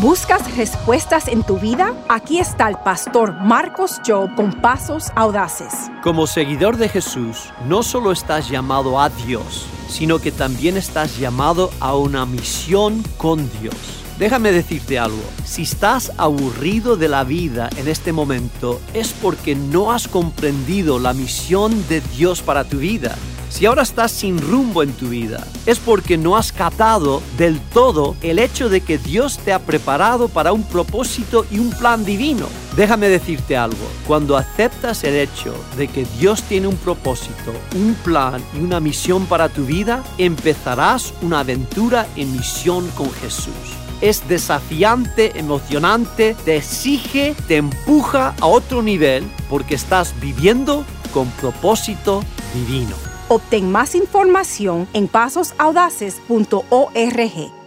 ¿Buscas respuestas en tu vida? Aquí está el pastor Marcos Job con Pasos Audaces. Como seguidor de Jesús, no solo estás llamado a Dios, sino que también estás llamado a una misión con Dios. Déjame decirte algo, si estás aburrido de la vida en este momento es porque no has comprendido la misión de Dios para tu vida. Si ahora estás sin rumbo en tu vida, es porque no has captado del todo el hecho de que Dios te ha preparado para un propósito y un plan divino. Déjame decirte algo, cuando aceptas el hecho de que Dios tiene un propósito, un plan y una misión para tu vida, empezarás una aventura en misión con Jesús es desafiante, emocionante, te exige, te empuja a otro nivel porque estás viviendo con propósito divino. Obtén más información en pasosaudaces.org.